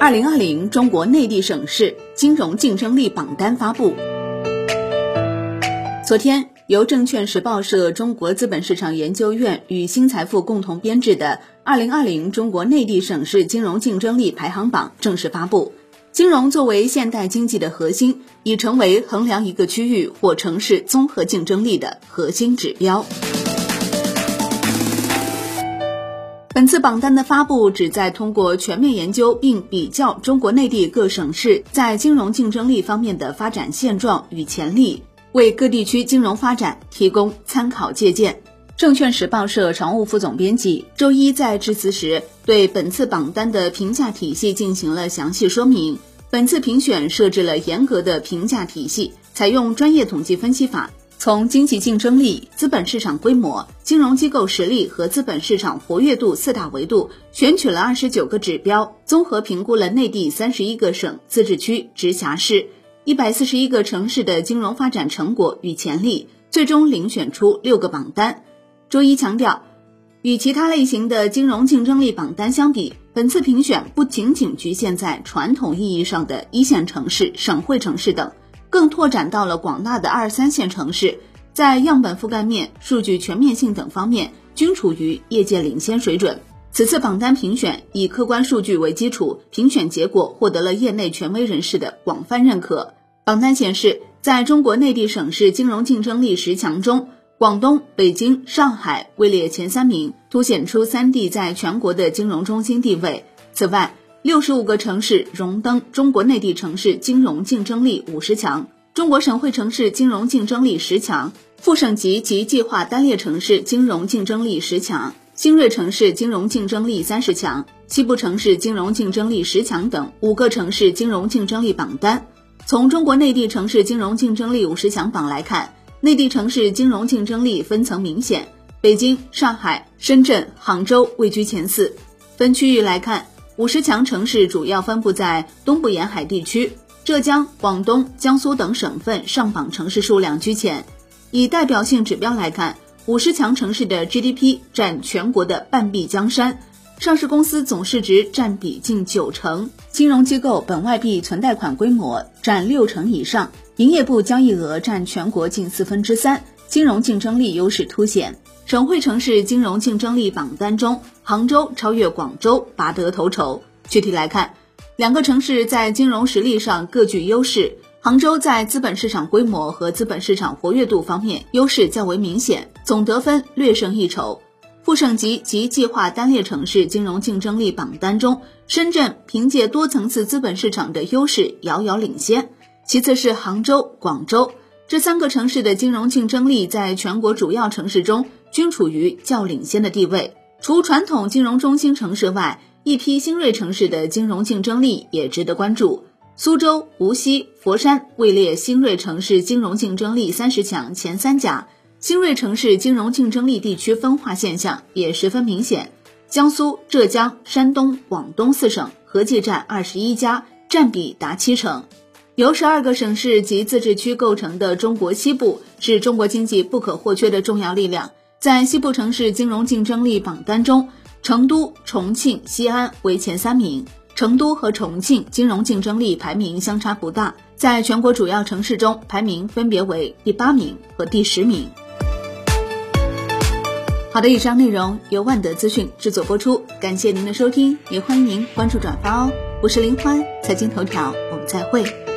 二零二零中国内地省市金融竞争力榜单发布。昨天，由证券时报社中国资本市场研究院与新财富共同编制的《二零二零中国内地省市金融竞争力排行榜》正式发布。金融作为现代经济的核心，已成为衡量一个区域或城市综合竞争力的核心指标。本次榜单的发布旨在通过全面研究并比较中国内地各省市在金融竞争力方面的发展现状与潜力，为各地区金融发展提供参考借鉴。证券时报社常务副总编辑周一在致辞时，对本次榜单的评价体系进行了详细说明。本次评选设置了严格的评价体系，采用专业统计分析法。从经济竞争力、资本市场规模、金融机构实力和资本市场活跃度四大维度，选取了二十九个指标，综合评估了内地三十一个省、自治区、直辖市、一百四十一个城市的金融发展成果与潜力，最终遴选出六个榜单。周一强调，与其他类型的金融竞争力榜单相比，本次评选不仅仅局限在传统意义上的一线城市、省会城市等。更拓展到了广大的二三线城市，在样本覆盖面、数据全面性等方面均处于业界领先水准。此次榜单评选以客观数据为基础，评选结果获得了业内权威人士的广泛认可。榜单显示，在中国内地省市金融竞争力十强中，广东、北京、上海位列前三名，凸显出三地在全国的金融中心地位。此外，六十五个城市荣登中国内地城市金融竞争力五十强，中国省会城市金融竞争力十强，副省级及计划单列城市金融竞争力十强，新锐城市金融竞争力三十强，西部城市金融竞争力十强等五个城市金融竞争力榜单。从中国内地城市金融竞争力五十强榜来看，内地城市金融竞争力分层明显，北京、上海、深圳、杭州位居前四。分区域来看。五十强城市主要分布在东部沿海地区，浙江、广东、江苏等省份上榜城市数量居前。以代表性指标来看，五十强城市的 GDP 占全国的半壁江山，上市公司总市值占比近九成，金融机构本外币存贷款规模占六成以上，营业部交易额占全国近四分之三，金融竞争力优势凸显。省会城市金融竞争力榜单中，杭州超越广州，拔得头筹。具体来看，两个城市在金融实力上各具优势。杭州在资本市场规模和资本市场活跃度方面优势较为明显，总得分略胜一筹。副省级及计划单列城市金融竞争力榜单中，深圳凭借多层次资本市场的优势遥遥领先，其次是杭州、广州这三个城市的金融竞争力在全国主要城市中。均处于较领先的地位。除传统金融中心城市外，一批新锐城市的金融竞争力也值得关注。苏州、无锡、佛山位列新锐城市金融竞争力三十强前三甲。新锐城市金融竞争力地区分化现象也十分明显。江苏、浙江、山东、广东四省合计占二十一家，占比达七成。由十二个省市及自治区构成的中国西部，是中国经济不可或缺的重要力量。在西部城市金融竞争力榜单中，成都、重庆、西安为前三名。成都和重庆金融竞争力排名相差不大，在全国主要城市中排名分别为第八名和第十名。好的，以上内容由万德资讯制作播出，感谢您的收听，也欢迎您关注转发哦。我是林欢，财经头条，我们再会。